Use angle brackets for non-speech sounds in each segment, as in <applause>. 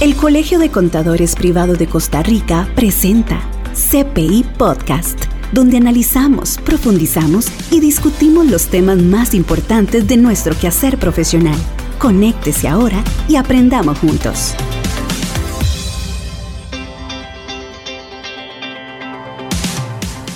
El Colegio de Contadores Privado de Costa Rica presenta CPI Podcast, donde analizamos, profundizamos y discutimos los temas más importantes de nuestro quehacer profesional. Conéctese ahora y aprendamos juntos.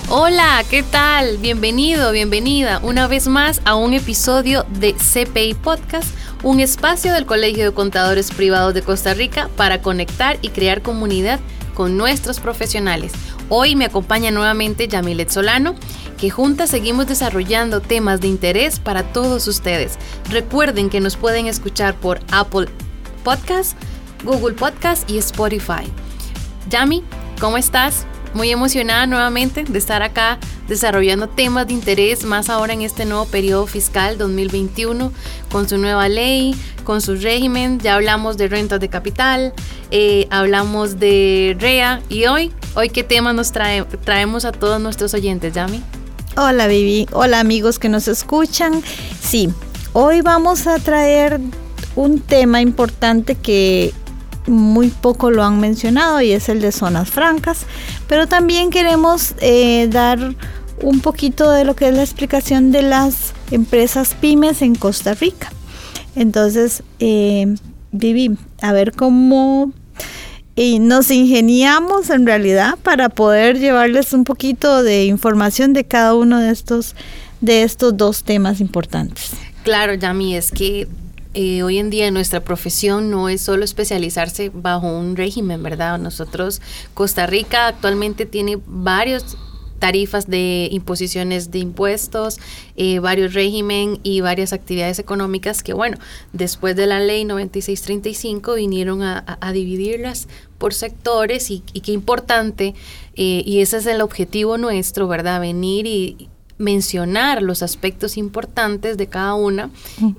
Hola, ¿qué tal? Bienvenido, bienvenida una vez más a un episodio de CPI Podcast, un espacio del Colegio de Contadores Privados de Costa Rica para conectar y crear comunidad con nuestros profesionales. Hoy me acompaña nuevamente Yamilet Solano, que juntas seguimos desarrollando temas de interés para todos ustedes. Recuerden que nos pueden escuchar por Apple Podcast, Google Podcast y Spotify. Yami, ¿cómo estás? Muy emocionada nuevamente de estar acá desarrollando temas de interés, más ahora en este nuevo periodo fiscal 2021, con su nueva ley, con su régimen. Ya hablamos de rentas de capital, eh, hablamos de REA y hoy, hoy qué tema nos trae, traemos a todos nuestros oyentes, Yami. Hola Vivi, hola amigos que nos escuchan. Sí, hoy vamos a traer un tema importante que muy poco lo han mencionado y es el de zonas francas, pero también queremos eh, dar un poquito de lo que es la explicación de las empresas pymes en Costa Rica. Entonces, eh, Vivi, a ver cómo nos ingeniamos en realidad para poder llevarles un poquito de información de cada uno de estos de estos dos temas importantes. Claro, Yami, es que eh, hoy en día nuestra profesión no es solo especializarse bajo un régimen, ¿verdad? Nosotros, Costa Rica actualmente tiene varios tarifas de imposiciones de impuestos, eh, varios régimen y varias actividades económicas que, bueno, después de la ley 9635 vinieron a, dividirlas por sectores y, qué importante, eh, y ese es el objetivo nuestro, ¿verdad? Venir y, mencionar los aspectos importantes de cada una.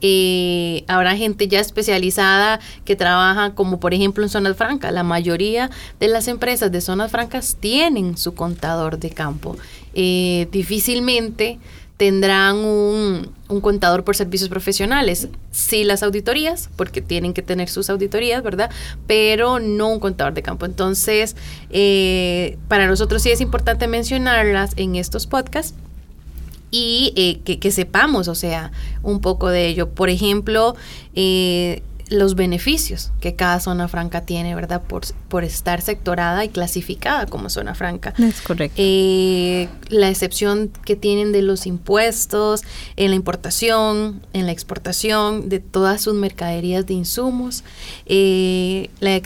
Eh, habrá gente ya especializada que trabaja como por ejemplo en zonas francas. La mayoría de las empresas de zonas francas tienen su contador de campo. Eh, difícilmente tendrán un, contador por servicios profesionales. Sí las auditorías, porque tienen que tener sus auditorías, ¿verdad? Pero no un contador de campo. Entonces, eh, para nosotros sí es importante mencionarlas en estos podcasts y eh, que, sepamos, o sea, un poco de ello. Por ejemplo, eh, los beneficios que cada zona franca tiene, ¿verdad? Por, por estar sectorada y clasificada como zona franca. Es correcto. Eh, la excepción que tienen de los impuestos en la importación, en la exportación de todas sus mercaderías de insumos, la,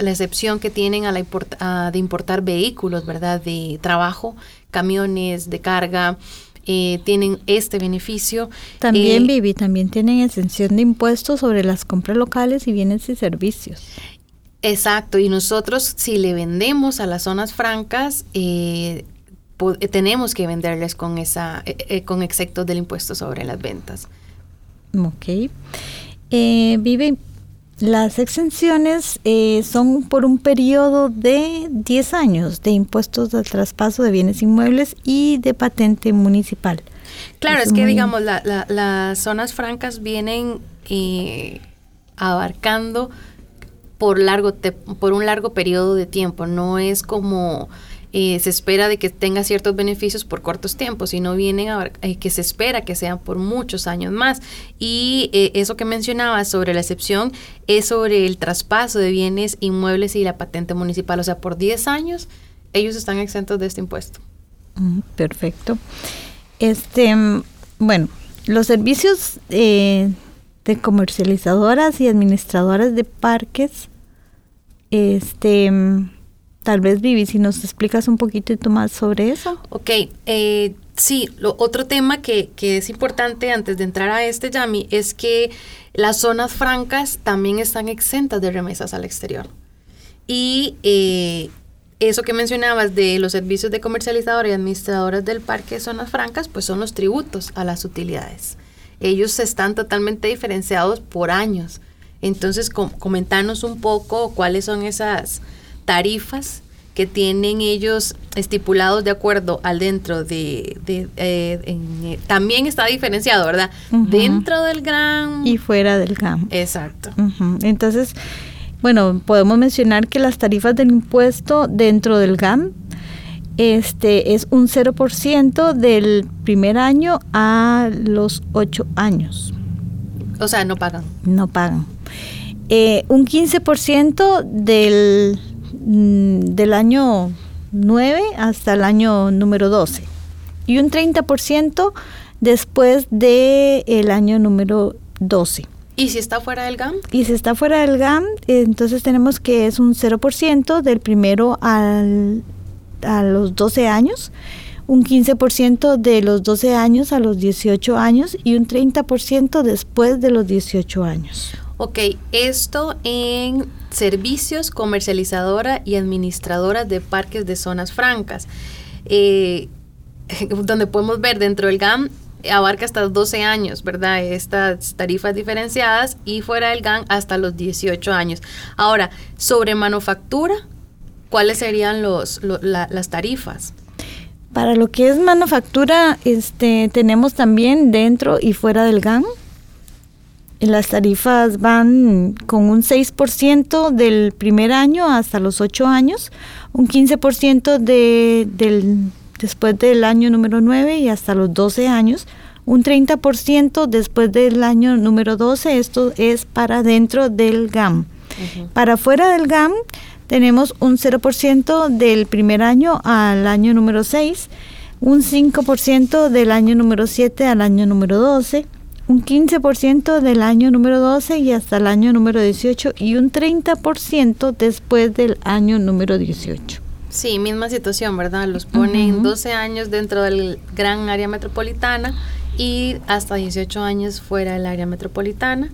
la excepción que tienen a la de importar vehículos, ¿verdad? De trabajo, camiones, de carga, eh, tienen este beneficio. También, eh, Vivi, también tienen exención de impuestos sobre las compras locales y bienes y servicios. Exacto, y nosotros si le vendemos a las zonas francas, eh, tenemos que venderles con esa con exceptos del impuesto sobre las ventas. Ok. Vivi, las exenciones eh, son por un periodo de 10 años de impuestos de traspaso de bienes inmuebles y de patente municipal. Claro, es, que digamos, las zonas francas vienen eh, abarcando por, largo por un largo periodo de tiempo, no es como eh, se espera de que tenga ciertos beneficios por cortos tiempos, sino vienen a, eh, que se espera que sean por muchos años más. Y eh, eso que mencionaba sobre la excepción es sobre el traspaso de bienes inmuebles y la patente municipal. O sea, por 10 años ellos están exentos de este impuesto. Mm, perfecto. Este, mm, bueno, los servicios de comercializadoras y administradoras de parques, este mm, Tal vez, Vivi, si nos explicas un poquito más sobre eso. Ok, eh, sí, lo, otro tema que, que, es importante antes de entrar a este, Yami, es que las zonas francas también están exentas de remesas al exterior. Y eh, eso que mencionabas de los servicios de comercializadora y administradoras del parque de zonas francas, pues son los tributos a las utilidades. Ellos están totalmente diferenciados por años. Entonces, comentarnos un poco cuáles son esas tarifas que tienen ellos estipulados de acuerdo al dentro de, de eh, eh, también está diferenciado, ¿verdad? Dentro del GRAM y fuera del GRAM. Exacto. Entonces, bueno, podemos mencionar que las tarifas del impuesto dentro del GAM este es un 0% del primer año a los 8 años. O sea, no pagan. No pagan. Eh, un 15% del, del año 9 hasta el año número 12 y un 30% después del el año número 12. ¿Y si está fuera del GAM? Y si está fuera del GAM, entonces tenemos que es un 0% del primero al, a los 12 años, un 15% de los 12 años a los 18 años y un 30% después de los 18 años. Ok, esto en servicios, comercializadora y administradora de parques de zonas francas, eh, <laughs> donde podemos ver dentro del GAM abarca hasta 12 años, ¿verdad? Estas tarifas diferenciadas y fuera del GAN hasta los 18 años. Ahora, sobre manufactura, ¿cuáles serían los, las tarifas? Para lo que es manufactura, este, tenemos también dentro y fuera del GAN. Las tarifas van con un 6% del primer año hasta los 8 años, un 15% de, del después del año número 9 y hasta los 12 años, un 30% después del año número 12, esto es para dentro del GAM. Para fuera del GAM tenemos un 0% del primer año al año número 6, un 5% del año número 7 al año número 12, un 15% del año número 12 y hasta el año número 18 y un 30% después del año número 18. Sí, misma situación, ¿verdad? Los ponen 12 años dentro del gran área metropolitana y hasta 18 años fuera del área metropolitana.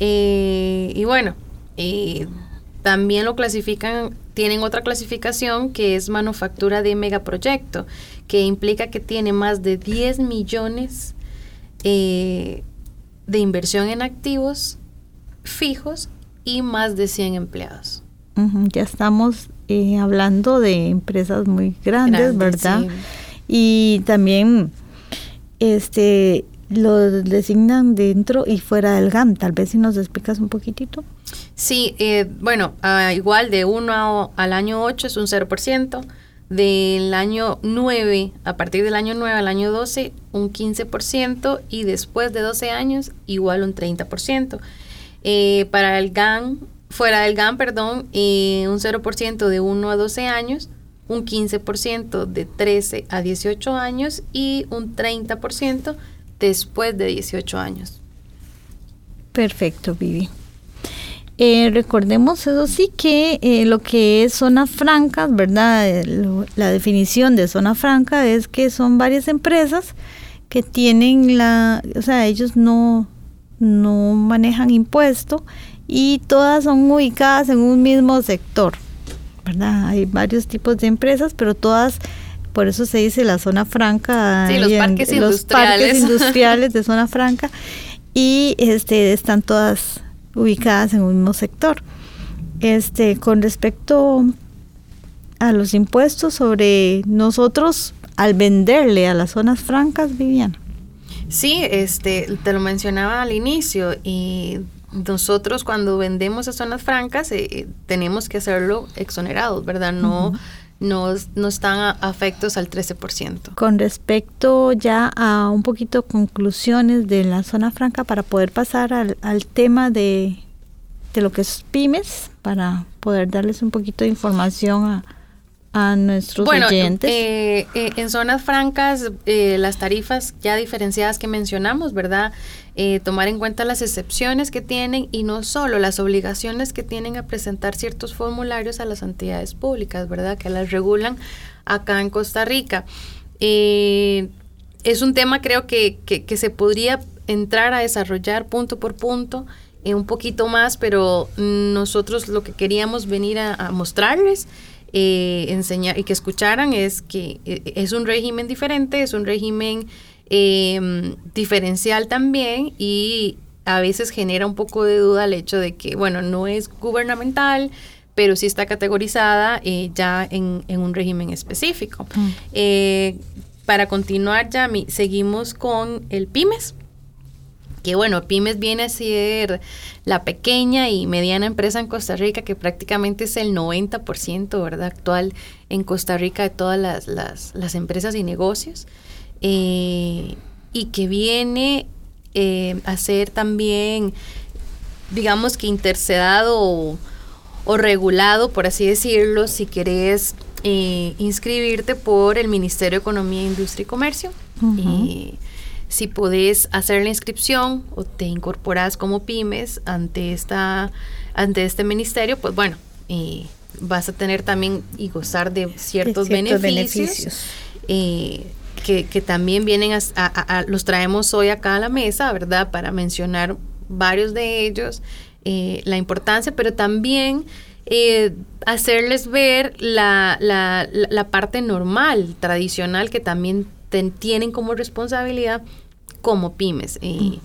Eh, y bueno, eh, también lo clasifican, tienen otra clasificación que es manufactura de megaproyecto, que implica que tiene más de 10 millones eh, de inversión en activos fijos y más de 100 empleados. ya estamos eh, hablando de empresas muy grandes, ¿verdad? Y también este lo designan dentro y fuera del GAM. Tal vez si nos explicas un poquitito. Sí, eh, bueno, igual de 1 al año 8 es un 0%, del año 9, a partir del año 9 al año 12, un 15% y después de 12 años igual un 30%. Eh, para el GAM fuera del GAN, perdón, eh, un 0% de 1 a 12 años, un 15% de 13 a 18 años y un 30% después de 18 años. Perfecto, Vivi. Eh, recordemos eso sí que eh, lo que es zona franca, ¿verdad? la definición de zona franca es que son varias empresas que tienen la, o sea, ellos no, no manejan impuesto y todas son ubicadas en un mismo sector, ¿verdad? Hay varios tipos de empresas, pero todas, por eso se dice la zona franca. Sí, los parques industriales. Los parques industriales de <laughs> zona franca y este están todas ubicadas en un mismo sector. Este, con respecto a los impuestos sobre nosotros al venderle a las zonas francas, Viviana. Sí, este, te lo mencionaba al inicio y nosotros cuando vendemos a zonas francas eh, tenemos que hacerlo exonerados, ¿verdad? No, no, están afectos al 13%. Con respecto ya a un poquito conclusiones de la zona franca para poder pasar al, al tema de, de lo que es pymes, para poder darles un poquito de información a, a nuestros bueno, oyentes? Eh, eh, en zonas francas, eh, las tarifas ya diferenciadas que mencionamos, ¿verdad? tomar en cuenta las excepciones que tienen y no solo las obligaciones que tienen a presentar ciertos formularios a las entidades públicas, ¿verdad? Que las regulan acá en Costa Rica. es un tema creo que, que, se podría entrar a desarrollar punto por punto un poquito más, pero nosotros lo que queríamos venir a mostrarles eh, enseñar y que escucharan es que eh, es un régimen diferente, es un régimen em, diferencial también y a veces genera un poco de duda el hecho de que, bueno, no es gubernamental, pero sí está categorizada eh, ya en, un régimen específico. Mm. para continuar, ya seguimos con el PYMES. Que bueno, pymes viene a ser la pequeña y mediana empresa en Costa Rica, que prácticamente es el 90%, ¿verdad? Actual en Costa Rica de todas las, empresas y negocios, eh, y que viene eh, a ser también, digamos que intercedado o, regulado, por así decirlo, si querés eh, inscribirte por el Ministerio de Economía, Industria y Comercio si podés hacer la inscripción o te incorporas como pymes ante, esta, ante este ministerio, pues bueno, eh, vas a tener también y gozar de ciertos, beneficios. Eh, que, también vienen a, los traemos hoy acá a la mesa, ¿verdad? Para mencionar varios de ellos, eh, la importancia, pero también hacerles ver la, la, la, parte normal, tradicional, que también tienen como responsabilidad como pymes. Eh,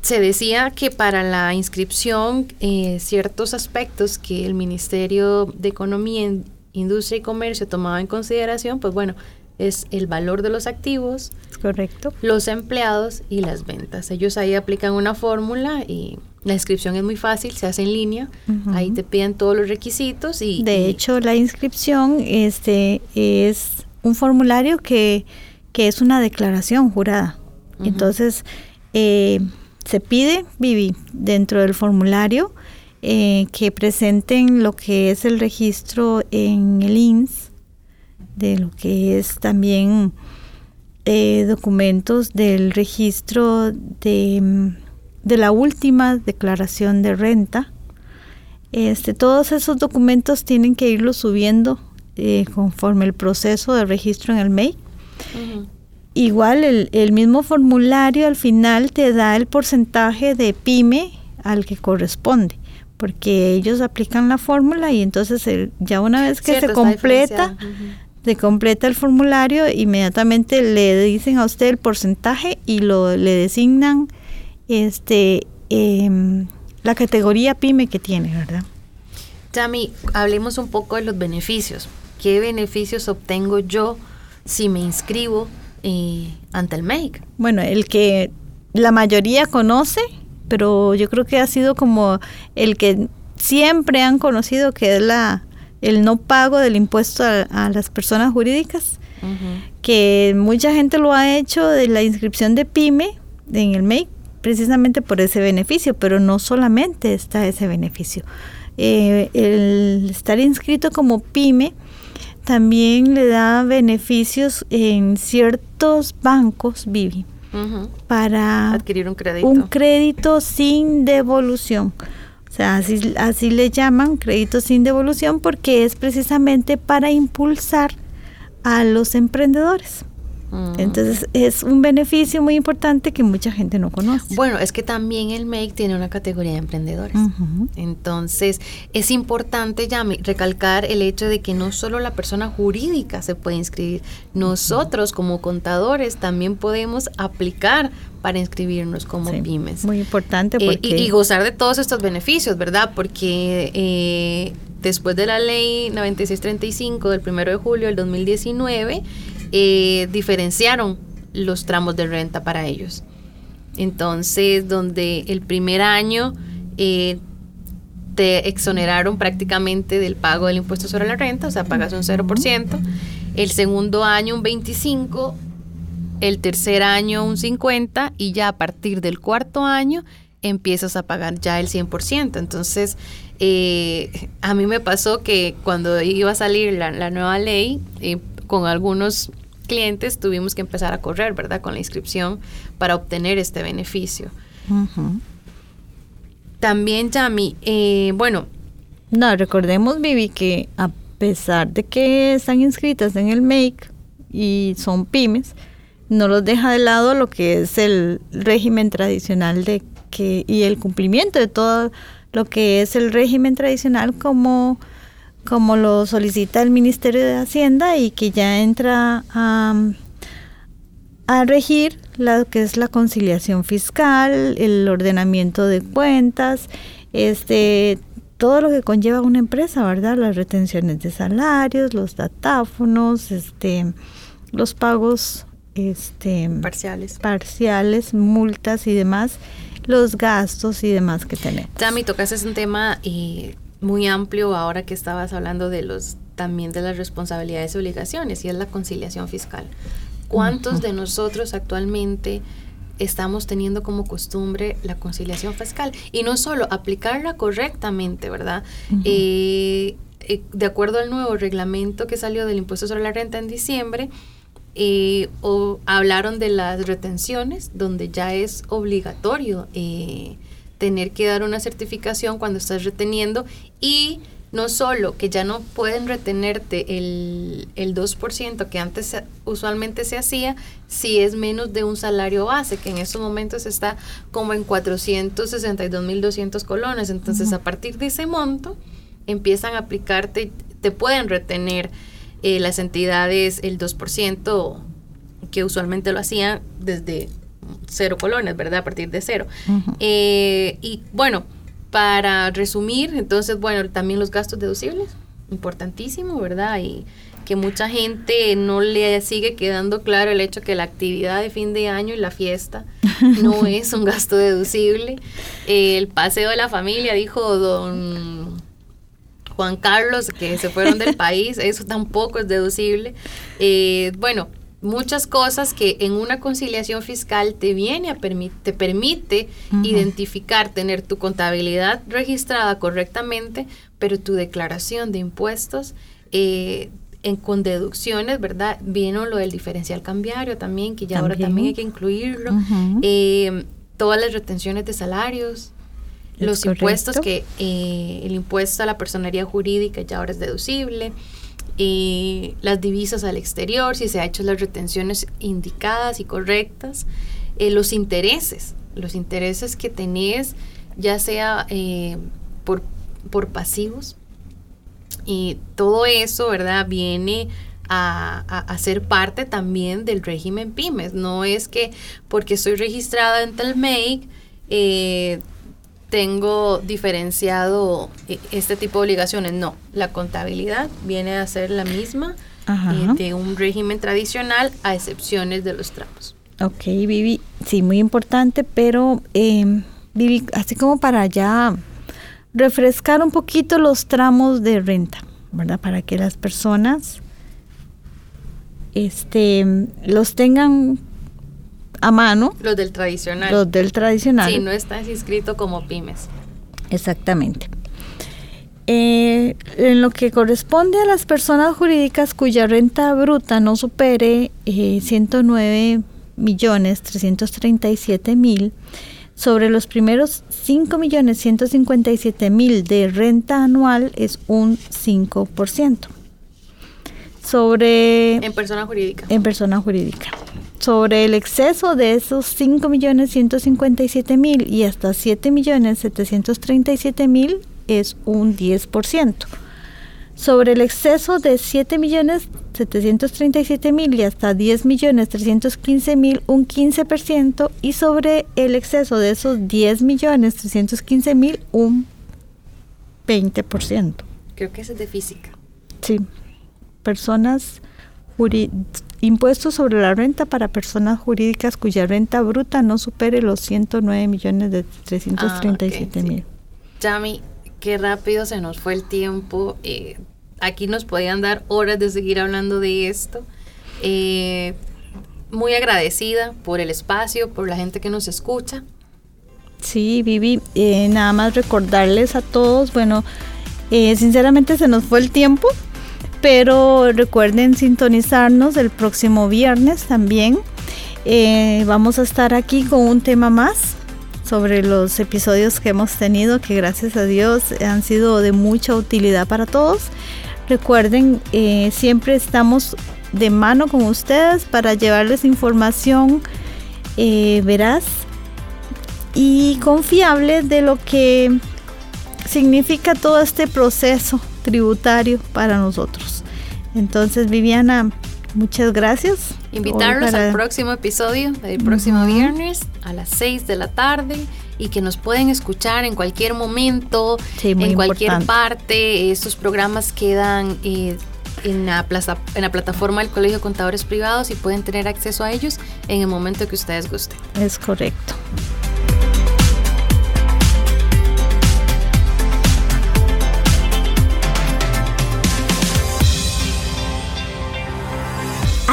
se decía que para la inscripción eh, ciertos aspectos que el Ministerio de Economía, Industria y Comercio tomaba en consideración, pues bueno, es el valor de los activos, correcto, los empleados y las ventas. Ellos ahí aplican una fórmula y la inscripción es muy fácil, se hace en línea, ahí te piden todos los requisitos y de hecho la inscripción este es un formulario que, que es una declaración jurada. Entonces, eh, se pide, Vivi, dentro del formulario, eh, que presenten lo que es el registro en el INS, de lo que es también eh, documentos del registro de, de, la última declaración de renta. Este, todos esos documentos tienen que irlos subiendo conforme el proceso de registro en el MEI. Igual el, mismo formulario al final te da el porcentaje de pyme al que corresponde, porque ellos aplican la fórmula y entonces ya una vez que se completa, se completa el formulario, inmediatamente le dicen a usted el porcentaje y lo le designan este em, la categoría pyme que tiene, ¿verdad? Tami, hablemos un poco de los beneficios. ¿Qué beneficios obtengo yo si me inscribo ante el MEIC. Bueno, el que la mayoría conoce, pero yo creo que ha sido como el que siempre han conocido, que es la el no pago del impuesto a, las personas jurídicas, que mucha gente lo ha hecho de la inscripción de PYME en el MEIC precisamente por ese beneficio, pero no solamente está ese beneficio. Eh, el estar inscrito como PYME también le da beneficios en ciertos bancos, Vivi, para adquirir un crédito. Un crédito sin devolución. O sea, así, así le llaman crédito sin devolución porque es precisamente para impulsar a los emprendedores. Entonces es un beneficio muy importante que mucha gente no conoce. Bueno, es que también el MEIC tiene una categoría de emprendedores. Entonces es importante ya recalcar el hecho de que no solo la persona jurídica se puede inscribir, nosotros como contadores también podemos aplicar para inscribirnos como pymes. Muy importante eh, y, gozar de todos estos beneficios, ¿verdad? Porque eh, después de la ley 9635 del 1 de julio del 2019, eh, diferenciaron los tramos de renta para ellos. Entonces, donde el primer año eh, te exoneraron prácticamente del pago del impuesto sobre la renta, o sea, pagas un 0%, el segundo año un 25%, el tercer año un 50% y ya a partir del cuarto año empiezas a pagar ya el 100%. Entonces, eh, a mí me pasó que cuando iba a salir la, nueva ley, con algunos clientes tuvimos que empezar a correr, ¿verdad? Con la inscripción para obtener este beneficio. También, Yami, eh, bueno. No, recordemos, Vivi, que a pesar de que están inscritas en el MAKE y son pymes, no los deja de lado lo que es el régimen tradicional de que y el cumplimiento de todo lo que es el régimen tradicional como como lo solicita el Ministerio de Hacienda y que ya entra a, a regir lo que es la conciliación fiscal, el ordenamiento de cuentas, este todo lo que conlleva una empresa, ¿verdad? Las retenciones de salarios, los datáfonos, este los pagos este, parciales. parciales, multas y demás, los gastos y demás que tenemos. Tami, tocaste un tema eh, muy amplio ahora que estabas hablando de los también de las responsabilidades y obligaciones y es la conciliación fiscal. ¿Cuántos de nosotros actualmente estamos teniendo como costumbre la conciliación fiscal? Y no solo aplicarla correctamente, ¿verdad? Eh, eh, de acuerdo al nuevo reglamento que salió del impuesto sobre la renta en diciembre, eh, o hablaron de las retenciones, donde ya es obligatorio tener que dar una certificación cuando estás reteniendo y no solo que ya no pueden retenerte el, el 2% que antes usualmente se hacía, si es menos de un salario base, que en estos momentos está como en 462.200 colones. Entonces, a partir de ese monto, empiezan a aplicarte, te pueden retener eh, las entidades el 2%, que usualmente lo hacían desde cero colones, ¿verdad? A partir de cero. Eh, y bueno, para resumir, entonces, bueno, también los gastos deducibles, importantísimo, ¿verdad? Y que mucha gente no le sigue quedando claro el hecho que la actividad de fin de año y la fiesta no <laughs> es un gasto deducible. el paseo de la familia, dijo don Juan Carlos, que se fueron del <laughs> país, eso tampoco es deducible. Eh, bueno, muchas cosas que en una conciliación fiscal te viene a te permite identificar, tener tu contabilidad registrada correctamente, pero tu declaración de impuestos eh, en, con deducciones, ¿verdad? Vino lo del diferencial cambiario también, que ya ahora también hay que incluirlo. Eh, todas las retenciones de salarios, los impuestos que eh, el impuesto a la personería jurídica ya ahora es deducible las divisas al exterior, si se ha hecho las retenciones indicadas y correctas, eh, los intereses, los intereses que tenés, ya sea eh, por, por pasivos, y todo eso, ¿verdad? Viene a, a, ser parte también del régimen pymes. No es que porque estoy registrada en Telmake, eh, tengo diferenciado eh, este tipo de obligaciones. No, la contabilidad viene a ser la misma eh, de un régimen tradicional a excepciones de los tramos. Ok, Vivi, sí, muy importante, pero eh, Vivi, así como para ya refrescar un poquito los tramos de renta, ¿verdad? Para que las personas este, los tengan a mano. Los del tradicional. Los del tradicional. Sí, no estás inscrito como pymes. Exactamente. Eh, en lo que corresponde a las personas jurídicas cuya renta bruta no supere eh, 109 millones 337 mil, sobre los primeros 5 millones 157 mil de renta anual es un 5%. Sobre... En persona jurídica. En persona jurídica sobre el exceso de esos 5.157.000 y hasta 7.737.000 es un 10%. Sobre el exceso de 7.737.000 y hasta 10.315.000 un 15% y sobre el exceso de esos 10.315.000 un 20%. Creo que ese es de física. Sí. Personas Impuestos sobre la renta para personas jurídicas cuya renta bruta no supere los 109 millones de 337 mil. Yami, qué rápido se nos fue el tiempo. Eh, aquí nos podían dar horas de seguir hablando de esto. Eh, muy agradecida por el espacio, por la gente que nos escucha. Sí, Vivi, eh, nada más recordarles a todos, bueno, sinceramente se nos fue el tiempo, pero recuerden sintonizarnos el próximo viernes también. Eh, vamos a estar aquí con un tema más sobre los episodios que hemos tenido, que gracias a Dios han sido de mucha utilidad para todos. Recuerden, eh, siempre estamos de mano con ustedes para llevarles información eh, veraz y confiable de lo que significa todo este proceso tributario para nosotros. Entonces, Viviana, muchas gracias. Invitarlos al próximo episodio, el próximo viernes a las 6 de la tarde y que nos pueden escuchar en cualquier momento, en cualquier parte. Estos programas quedan eh, en la, en la plataforma del Colegio de Contadores Privados y pueden tener acceso a ellos en el momento que ustedes gusten. Es correcto.